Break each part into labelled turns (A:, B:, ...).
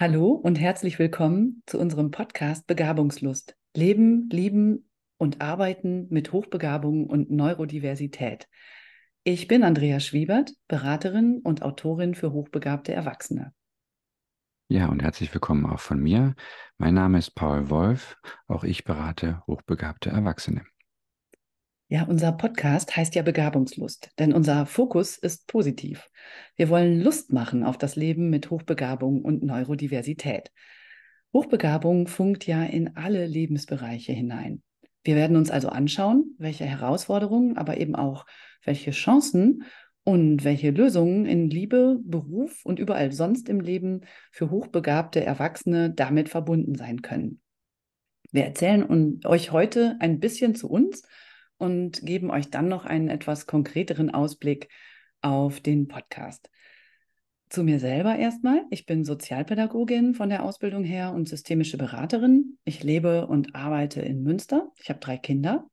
A: Hallo und herzlich willkommen zu unserem Podcast Begabungslust. Leben, lieben und arbeiten mit Hochbegabung und Neurodiversität. Ich bin Andrea Schwiebert, Beraterin und Autorin für hochbegabte Erwachsene.
B: Ja, und herzlich willkommen auch von mir. Mein Name ist Paul Wolf. Auch ich berate hochbegabte Erwachsene.
A: Ja, unser Podcast heißt ja Begabungslust, denn unser Fokus ist positiv. Wir wollen Lust machen auf das Leben mit Hochbegabung und Neurodiversität. Hochbegabung funkt ja in alle Lebensbereiche hinein. Wir werden uns also anschauen, welche Herausforderungen, aber eben auch welche Chancen und welche Lösungen in Liebe, Beruf und überall sonst im Leben für hochbegabte Erwachsene damit verbunden sein können. Wir erzählen euch heute ein bisschen zu uns und geben euch dann noch einen etwas konkreteren Ausblick auf den Podcast. Zu mir selber erstmal. Ich bin Sozialpädagogin von der Ausbildung her und systemische Beraterin. Ich lebe und arbeite in Münster. Ich habe drei Kinder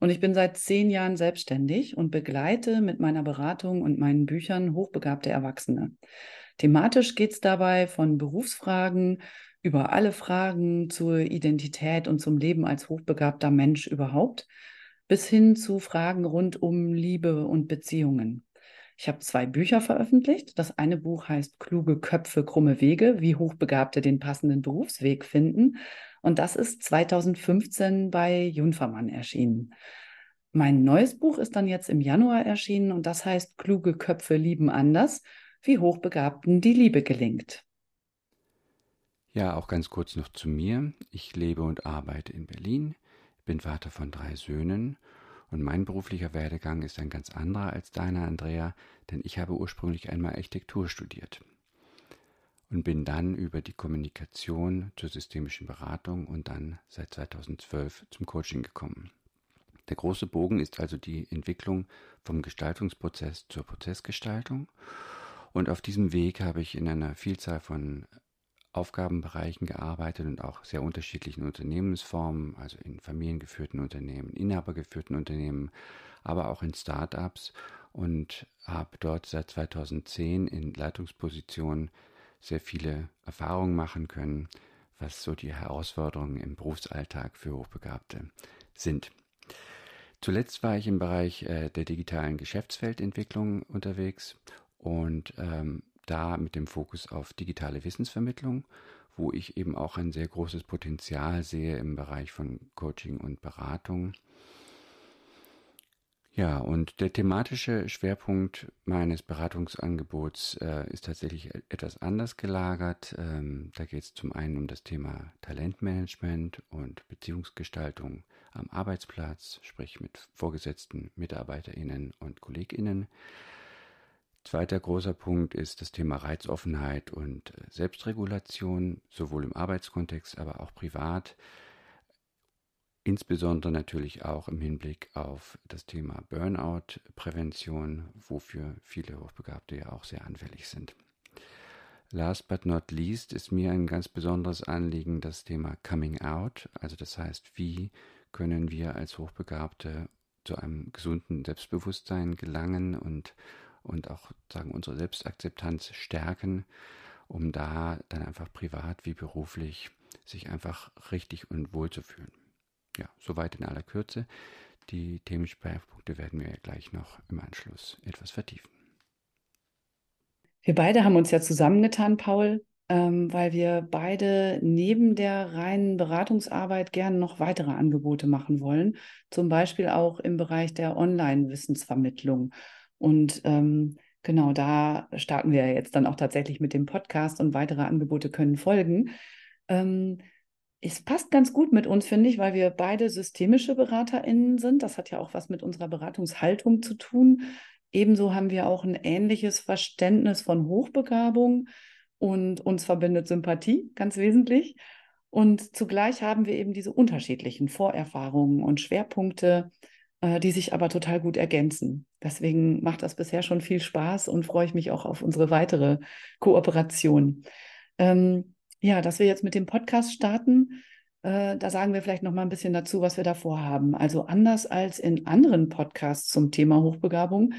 A: und ich bin seit zehn Jahren selbstständig und begleite mit meiner Beratung und meinen Büchern hochbegabte Erwachsene. Thematisch geht es dabei von Berufsfragen über alle Fragen zur Identität und zum Leben als hochbegabter Mensch überhaupt bis hin zu Fragen rund um Liebe und Beziehungen. Ich habe zwei Bücher veröffentlicht. Das eine Buch heißt Kluge Köpfe, krumme Wege, wie Hochbegabte den passenden Berufsweg finden. Und das ist 2015 bei Junfermann erschienen. Mein neues Buch ist dann jetzt im Januar erschienen und das heißt Kluge Köpfe lieben anders, wie Hochbegabten die Liebe gelingt.
B: Ja, auch ganz kurz noch zu mir. Ich lebe und arbeite in Berlin bin Vater von drei Söhnen und mein beruflicher Werdegang ist ein ganz anderer als deiner, Andrea, denn ich habe ursprünglich einmal Architektur studiert und bin dann über die Kommunikation zur systemischen Beratung und dann seit 2012 zum Coaching gekommen. Der große Bogen ist also die Entwicklung vom Gestaltungsprozess zur Prozessgestaltung. Und auf diesem Weg habe ich in einer Vielzahl von Aufgabenbereichen gearbeitet und auch sehr unterschiedlichen Unternehmensformen, also in familiengeführten Unternehmen, inhabergeführten Unternehmen, aber auch in Startups und habe dort seit 2010 in Leitungspositionen sehr viele Erfahrungen machen können, was so die Herausforderungen im Berufsalltag für Hochbegabte sind. Zuletzt war ich im Bereich äh, der digitalen Geschäftsfeldentwicklung unterwegs und ähm, da mit dem Fokus auf digitale Wissensvermittlung, wo ich eben auch ein sehr großes Potenzial sehe im Bereich von Coaching und Beratung. Ja, und der thematische Schwerpunkt meines Beratungsangebots äh, ist tatsächlich e-, etwas anders gelagert. Ähm, da geht es zum einen um das Thema Talentmanagement und Beziehungsgestaltung am Arbeitsplatz, sprich mit Vorgesetzten, Mitarbeiterinnen und Kolleginnen. Zweiter großer Punkt ist das Thema Reizoffenheit und äh, Selbstregulation, sowohl im Arbeitskontext, aber auch privat. Insbesondere natürlich auch im Hinblick auf das Thema Burnout-Prävention, wofür viele Hochbegabte ja auch sehr anfällig sind. Last but not least ist mir ein ganz besonderes Anliegen das Thema Coming Out, also das heißt, wie können wir als Hochbegabte zu einem gesunden Selbstbewusstsein gelangen und und auch sagen unsere Selbstakzeptanz stärken, um da dann einfach privat wie beruflich sich einfach richtig und wohl zu fühlen. Ja, soweit in aller Kürze. Die Themenschwerpunkte werden wir ja gleich noch im Anschluss etwas vertiefen.
A: Wir beide haben uns ja zusammengetan, Paul, ähm, weil wir beide neben der reinen Beratungsarbeit gerne noch weitere Angebote machen wollen, zum Beispiel auch im Bereich der Online-Wissensvermittlung. Und ähm, genau da starten wir jetzt dann auch tatsächlich mit dem Podcast und weitere Angebote können folgen. Ähm, es passt ganz gut mit uns, finde ich, weil wir beide systemische BeraterInnen sind. Das hat ja auch was mit unserer Beratungshaltung zu tun. Ebenso haben wir auch ein ähnliches Verständnis von Hochbegabung und uns verbindet Sympathie ganz wesentlich. Und zugleich haben wir eben diese unterschiedlichen Vorerfahrungen und Schwerpunkte, die sich aber total gut ergänzen. Deswegen macht das bisher schon viel Spaß und freue ich mich auch auf unsere weitere Kooperation. Ähm, ja, dass wir jetzt mit dem Podcast starten, äh, da sagen wir vielleicht noch mal ein bisschen dazu, was wir da vorhaben. Also anders als in anderen Podcasts zum Thema Hochbegabung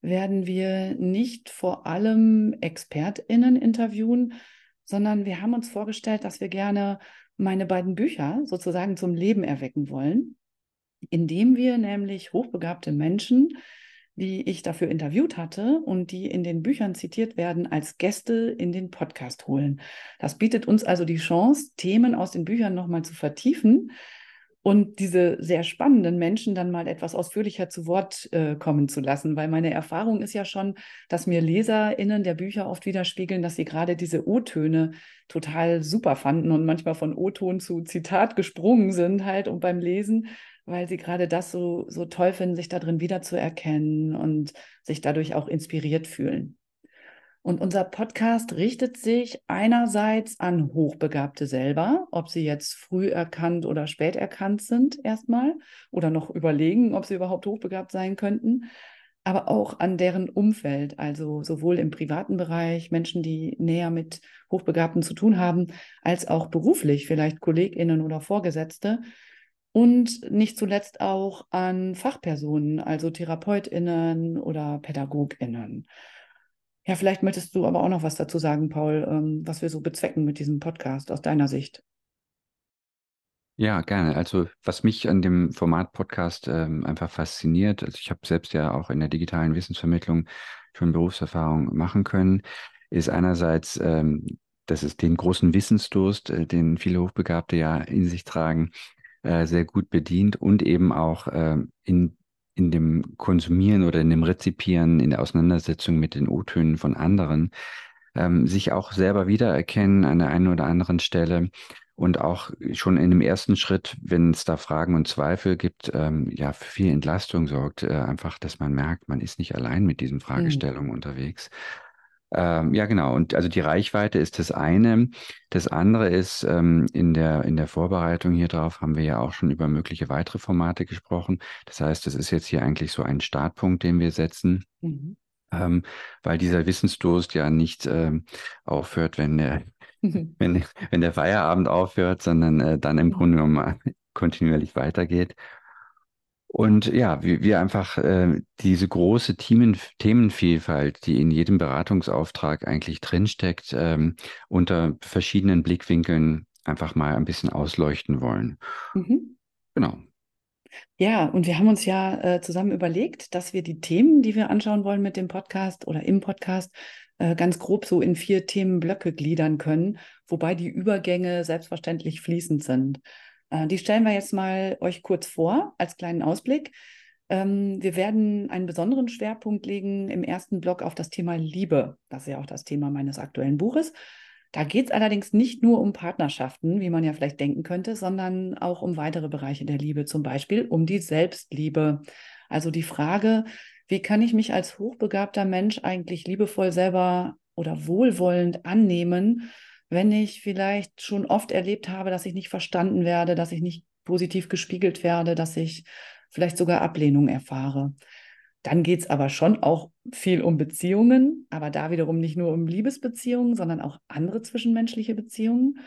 A: werden wir nicht vor allem ExpertInnen interviewen, sondern wir haben uns vorgestellt, dass wir gerne meine beiden Bücher sozusagen zum Leben erwecken wollen, indem wir nämlich hochbegabte Menschen, die ich dafür interviewt hatte und die in den Büchern zitiert werden, als Gäste in den Podcast holen. Das bietet uns also die Chance, Themen aus den Büchern nochmal zu vertiefen und diese sehr spannenden Menschen dann mal etwas ausführlicher zu Wort äh, kommen zu lassen, weil meine Erfahrung ist ja schon, dass mir LeserInnen der Bücher oft widerspiegeln, dass sie gerade diese O-Töne total super fanden und manchmal von O-Ton zu Zitat gesprungen sind halt und beim Lesen, weil sie gerade das so, so toll finden, sich da drin wiederzuerkennen und sich dadurch auch inspiriert fühlen. Und unser Podcast richtet sich einerseits an Hochbegabte selber, ob sie jetzt früh erkannt oder spät erkannt sind erstmal oder noch überlegen, ob sie überhaupt hochbegabt sein könnten, aber auch an deren Umfeld, also sowohl im privaten Bereich Menschen, die näher mit Hochbegabten zu tun haben, als auch beruflich, vielleicht Kolleginnen oder Vorgesetzte. Und nicht zuletzt auch an Fachpersonen, also Therapeutinnen oder Pädagoginnen. Ja, vielleicht möchtest du aber auch noch was dazu sagen, Paul, ähm, was wir so bezwecken mit diesem Podcast aus deiner Sicht.
B: Ja, gerne. Also was mich an dem Format Podcast ähm, einfach fasziniert, also ich habe selbst ja auch in der digitalen Wissensvermittlung schon Berufserfahrung machen können, ist einerseits, ähm, dass es den großen Wissensdurst, äh, den viele Hochbegabte ja in sich tragen, äh, sehr gut bedient und eben auch äh, in in dem Konsumieren oder in dem Rezipieren, in der Auseinandersetzung mit den O-Tönen von anderen, ähm, sich auch selber wiedererkennen an der einen oder anderen Stelle und auch schon in dem ersten Schritt, wenn es da Fragen und Zweifel gibt, ähm, ja, für viel Entlastung sorgt, äh, einfach, dass man merkt, man ist nicht allein mit diesen Fragestellungen mhm. unterwegs. Ähm, ja, genau. Und also die Reichweite ist das eine. Das andere ist, ähm, in der, in der Vorbereitung hier drauf haben wir ja auch schon über mögliche weitere Formate gesprochen. Das heißt, das ist jetzt hier eigentlich so ein Startpunkt, den wir setzen. Mhm. Ähm, weil dieser Wissensdurst ja nicht ähm, aufhört, wenn der, mhm. wenn, wenn der Feierabend aufhört, sondern äh, dann im Grunde genommen kontinuierlich weitergeht. Und ja, wir, wir einfach äh, diese große Themen, Themenvielfalt, die in jedem Beratungsauftrag eigentlich drinsteckt, ähm, unter verschiedenen Blickwinkeln einfach mal ein bisschen ausleuchten wollen. Mhm. Genau.
A: Ja, und wir haben uns ja äh, zusammen überlegt, dass wir die Themen, die wir anschauen wollen mit dem Podcast oder im Podcast, äh, ganz grob so in vier Themenblöcke gliedern können, wobei die Übergänge selbstverständlich fließend sind. Äh, die stellen wir jetzt mal euch kurz vor als kleinen Ausblick. Ähm, wir werden einen besonderen Schwerpunkt legen im ersten Block auf das Thema Liebe. Das ist ja auch das Thema meines aktuellen Buches. Da geht es allerdings nicht nur um Partnerschaften, wie man ja vielleicht denken könnte, sondern auch um weitere Bereiche der Liebe, zum Beispiel um die Selbstliebe. Also die Frage, wie kann ich mich als hochbegabter Mensch eigentlich liebevoll selber oder wohlwollend annehmen wenn ich vielleicht schon oft erlebt habe, dass ich nicht verstanden werde, dass ich nicht positiv gespiegelt werde, dass ich vielleicht sogar Ablehnung erfahre. Dann geht es aber schon auch viel um Beziehungen, aber da wiederum nicht nur um Liebesbeziehungen, sondern auch andere zwischenmenschliche Beziehungen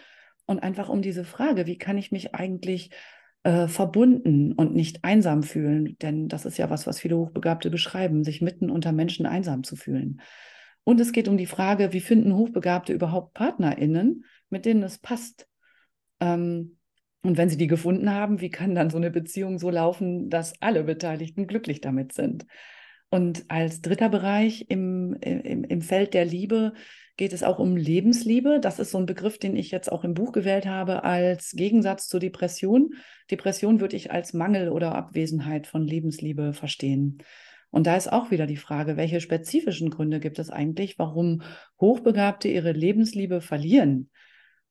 A: und einfach um diese Frage, wie kann ich mich eigentlich äh, verbunden und nicht einsam fühlen? Denn das ist ja was, was viele Hochbegabte beschreiben, sich mitten unter Menschen einsam zu fühlen. Und es geht um die Frage, wie finden Hochbegabte überhaupt PartnerInnen, mit denen es passt? Ähm, und wenn sie die gefunden haben, wie kann dann so eine Beziehung so laufen, dass alle Beteiligten glücklich damit sind? Und als dritter Bereich im, im, im Feld der Liebe geht es auch um Lebensliebe. Das ist so ein Begriff, den ich jetzt auch im Buch gewählt habe als Gegensatz zur Depression. Depression würde ich als Mangel oder Abwesenheit von Lebensliebe verstehen. Und da ist auch wieder die Frage, welche spezifischen Gründe gibt es eigentlich, warum Hochbegabte ihre Lebensliebe verlieren?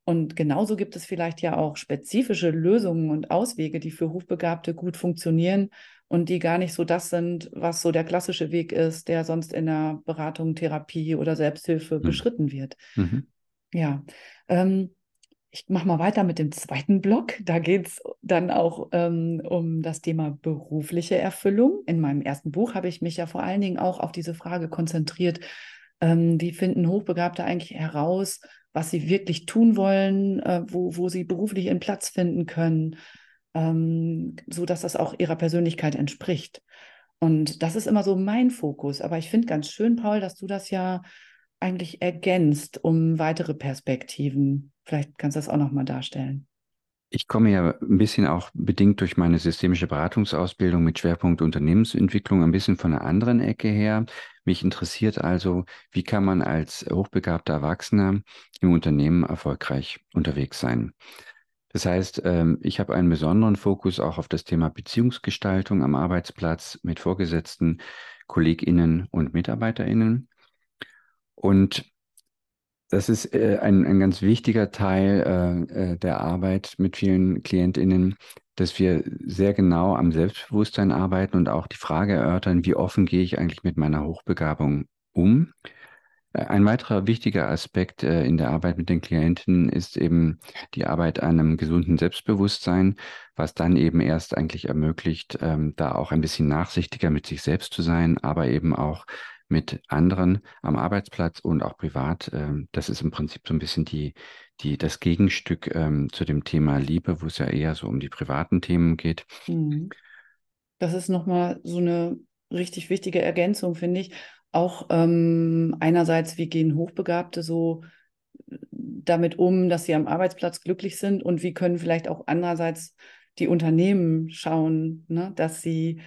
A: Und genauso gibt es vielleicht ja auch spezifische Lösungen und Auswege, die für Hochbegabte gut funktionieren und die gar nicht so das sind, was so der klassische Weg ist, der sonst in der Beratung, Therapie oder Selbsthilfe mhm. beschritten wird. Mhm. Ja, ähm, ich mache mal weiter mit dem zweiten Block. Da geht es dann auch ähm, um das Thema berufliche Erfüllung. In meinem ersten Buch habe ich mich ja vor allen Dingen auch auf diese Frage konzentriert, ähm, wie finden Hochbegabte eigentlich heraus, was sie wirklich tun wollen, äh, wo, wo sie beruflich ihren Platz finden können, ähm, so das auch ihrer Persönlichkeit entspricht. Und das ist immer so mein Fokus. Aber ich finde ganz schön, Paul, dass du das ja eigentlich ergänzt, um weitere Perspektiven. Vielleicht kannst du das auch nochmal darstellen.
B: Ich komme ja ein bisschen auch bedingt durch meine systemische Beratungsausbildung mit Schwerpunkt Unternehmensentwicklung ein bisschen von einer anderen Ecke her. Mich interessiert also, wie kann man als hochbegabter Erwachsener im Unternehmen erfolgreich unterwegs sein. Das heißt, ähm, ich habe einen besonderen Fokus auch auf das Thema Beziehungsgestaltung am Arbeitsplatz mit Vorgesetzten, KollegInnen und MitarbeiterInnen. Und das ist äh, ein, ein ganz wichtiger Teil äh, äh, der Arbeit mit vielen KlientInnen, dass wir sehr genau am Selbstbewusstsein arbeiten und auch die Frage erörtern, wie offen gehe ich eigentlich mit meiner Hochbegabung um. Äh, ein weiterer wichtiger Aspekt äh, in der Arbeit mit den Klienten ist eben die Arbeit an einem gesunden Selbstbewusstsein, was dann eben erst eigentlich ermöglicht, ähm, da auch ein bisschen nachsichtiger mit sich selbst zu sein, aber eben auch mit anderen am Arbeitsplatz und auch privat. Ähm, das ist im Prinzip so ein bisschen die, die, das Gegenstück ähm, zu dem Thema Liebe, wo es ja eher so um die privaten Themen geht.
A: Mhm. Das ist nochmal so eine richtig wichtige Ergänzung, finde ich. Auch ähm, einerseits, wie gehen Hochbegabte so äh, damit um, dass sie am Arbeitsplatz glücklich sind und wie können vielleicht auch andererseits die Unternehmen schauen, ne, dass sie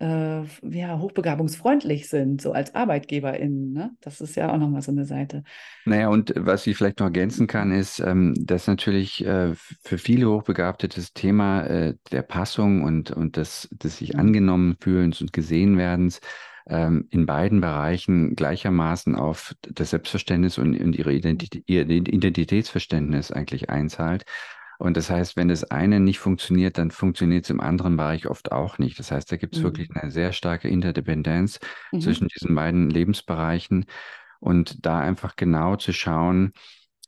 A: äh, ja, hochbegabungsfreundlich sind, so als ArbeitgeberInnen. Ne? Das ist ja auch nochmal so eine Seite.
B: Naja, und was ich vielleicht noch ergänzen kann, ist, ähm, dass natürlich äh, für viele Hochbegabte das Thema äh, der Passung und, und des, des sich mhm. angenommen fühlens und gesehen werdens ähm, in beiden Bereichen gleichermaßen auf das Selbstverständnis und, und ihre Identität, ihr Identitätsverständnis eigentlich einzahlt. Und das heißt, wenn das eine nicht funktioniert, dann funktioniert es im anderen Bereich oft auch nicht. Das heißt, da gibt es mhm. wirklich eine sehr starke Interdependenz mhm. zwischen diesen beiden Lebensbereichen und da einfach genau zu schauen,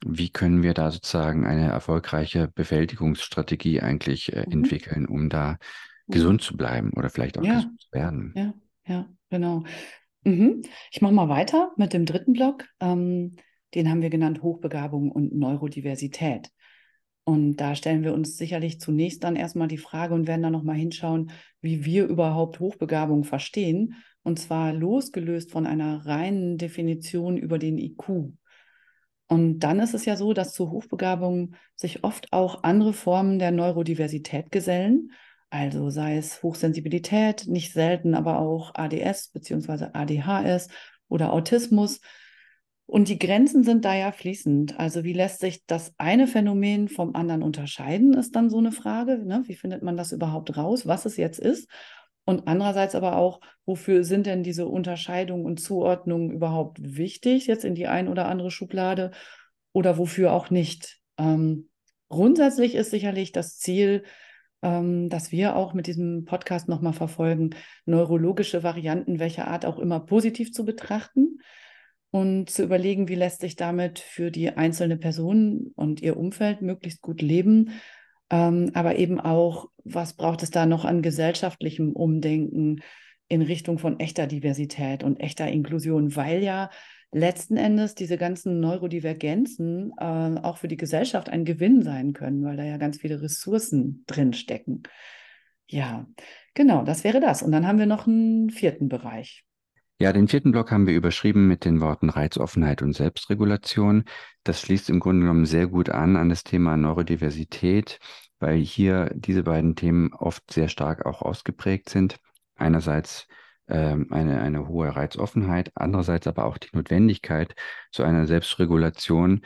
B: wie können wir da sozusagen eine erfolgreiche Bewältigungsstrategie eigentlich äh, mhm. entwickeln, um da gesund zu bleiben oder vielleicht auch ja. gesund zu werden.
A: Ja, ja, genau. Mhm. Ich mache mal weiter mit dem dritten Block. Ähm, den haben wir genannt Hochbegabung und Neurodiversität. Und da stellen wir uns sicherlich zunächst dann erstmal die Frage und werden dann nochmal hinschauen, wie wir überhaupt Hochbegabung verstehen. Und zwar losgelöst von einer reinen Definition über den IQ. Und dann ist es ja so, dass zu Hochbegabung sich oft auch andere Formen der Neurodiversität gesellen. Also sei es Hochsensibilität, nicht selten aber auch ADS bzw. ADHS oder Autismus und die Grenzen sind da ja fließend. Also wie lässt sich das eine Phänomen vom anderen unterscheiden, ist dann so eine Frage. Ne? Wie findet man das überhaupt raus, was es jetzt ist? Und andererseits aber auch, wofür sind denn diese Unterscheidungen und Zuordnungen überhaupt wichtig, jetzt in die ein oder andere Schublade oder wofür auch nicht? Ähm, grundsätzlich ist sicherlich das Ziel, ähm, dass wir auch mit diesem Podcast nochmal verfolgen, neurologische Varianten welcher Art auch immer positiv zu betrachten und zu überlegen, wie lässt sich damit für die einzelne Person und ihr Umfeld möglichst gut leben, ähm, aber eben auch, was braucht es da noch an gesellschaftlichem Umdenken in Richtung von echter Diversität und echter Inklusion, weil ja letzten Endes diese ganzen Neurodivergenzen äh, auch für die Gesellschaft ein Gewinn sein können, weil da ja ganz viele Ressourcen drin stecken. Ja, genau, das wäre das. Und dann haben wir noch einen vierten Bereich.
B: Ja, den vierten Block haben wir überschrieben mit den Worten Reizoffenheit und Selbstregulation. Das schließt im Grunde genommen sehr gut an an das Thema Neurodiversität, weil hier diese beiden Themen oft sehr stark auch ausgeprägt sind. Einerseits ähm, eine, eine hohe Reizoffenheit, andererseits aber auch die Notwendigkeit zu einer Selbstregulation.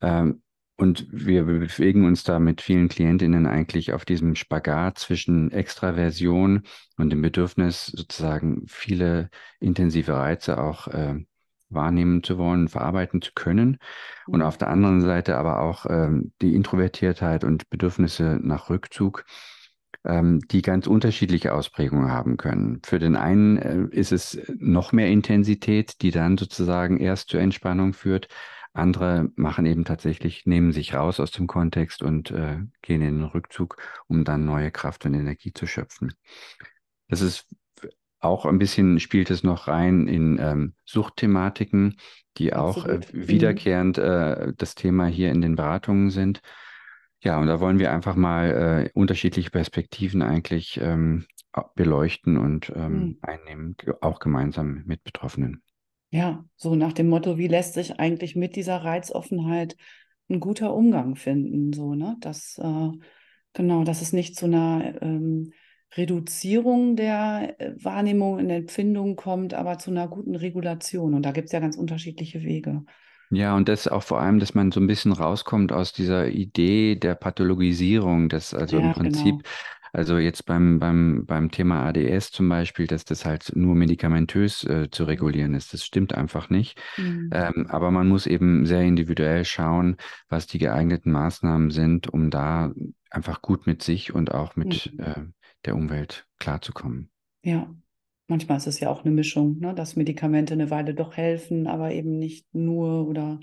B: Ähm, und wir bewegen uns da mit vielen Klientinnen eigentlich auf diesem Spagat zwischen Extraversion und dem Bedürfnis, sozusagen viele intensive Reize auch äh, wahrnehmen zu wollen, verarbeiten zu können. Und mhm. auf der anderen Seite aber auch ähm, die Introvertiertheit und Bedürfnisse nach Rückzug, ähm, die ganz unterschiedliche Ausprägungen haben können. Für den einen äh, ist es noch mehr Intensität, die dann sozusagen erst zur Entspannung führt. Andere machen eben tatsächlich, nehmen sich raus aus dem Kontext und äh, gehen in den Rückzug, um dann neue Kraft und Energie zu schöpfen. Das ist auch ein bisschen, spielt es noch rein in ähm, Suchtthematiken, die auch äh, mhm. wiederkehrend äh, das Thema hier in den Beratungen sind. Ja, und da wollen wir einfach mal äh, unterschiedliche Perspektiven eigentlich ähm, beleuchten und ähm, mhm. einnehmen, auch gemeinsam mit Betroffenen.
A: Ja, so nach dem Motto, wie lässt sich eigentlich mit dieser Reizoffenheit ein guter Umgang finden, so, ne? Das, äh, genau, dass es nicht zu einer ähm, Reduzierung der äh, Wahrnehmung und Empfindung kommt, aber zu einer guten Regulation. Und da gibt es ja ganz unterschiedliche Wege.
B: Ja, und das auch vor allem, dass man so ein bisschen rauskommt aus dieser Idee der Pathologisierung, dass also im
A: Ja, genau.
B: Also jetzt beim, beim, beim Thema ADS zum Beispiel, dass das halt nur medikamentös äh, zu regulieren ist. Das stimmt einfach nicht.
A: Mhm.
B: Ähm, aber man muss eben sehr individuell schauen, was die geeigneten Maßnahmen sind, um da einfach gut mit sich und auch mit
A: Mhm.
B: äh, der Umwelt klarzukommen.
A: Ja, manchmal ist es ja auch eine Mischung, ne? Dass Medikamente eine Weile doch helfen, aber eben nicht nur oder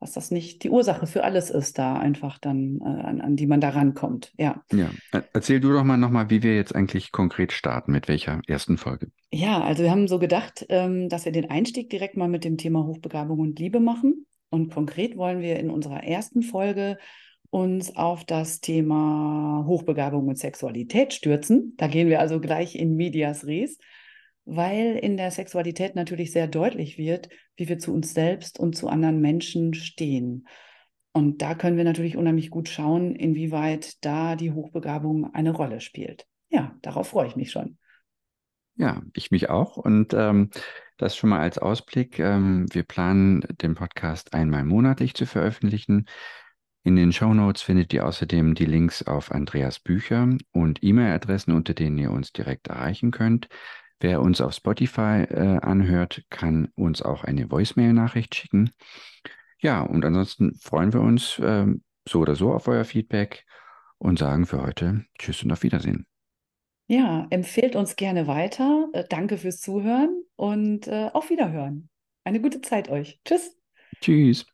A: was das nicht die Ursache für alles ist, da einfach dann, äh, an, an die man da rankommt. Ja.
B: Ja, erzähl du doch mal nochmal, wie wir jetzt eigentlich konkret starten, mit welcher ersten Folge.
A: Ja, also wir haben so gedacht, ähm, dass wir den Einstieg direkt mal mit dem Thema Hochbegabung und Liebe machen. Und konkret wollen wir in unserer ersten Folge uns auf das Thema Hochbegabung und Sexualität stürzen. Da gehen wir also gleich in medias res, weil in der Sexualität natürlich sehr deutlich wird, wie wir zu uns selbst und zu anderen Menschen stehen. Und da können wir natürlich unheimlich gut schauen, inwieweit da die Hochbegabung eine Rolle spielt. Ja, darauf freue ich mich schon.
B: Ja, ich mich auch. Und ähm, das schon mal als Ausblick. Ähm, wir planen, den Podcast einmal monatlich zu veröffentlichen. In den Shownotes findet ihr außerdem die Links auf Andreas Bücher und E-Mail-Adressen, unter denen ihr uns direkt erreichen könnt. Wer uns auf Spotify äh, anhört, kann uns auch eine Voicemail-Nachricht schicken. Ja, und ansonsten freuen wir uns ähm, so oder so auf euer Feedback und sagen für heute Tschüss und auf Wiedersehen.
A: Ja, empfehlt uns gerne weiter. Äh, Danke fürs Zuhören und äh, auf Wiederhören. Eine gute Zeit euch. Tschüss.
B: Tschüss.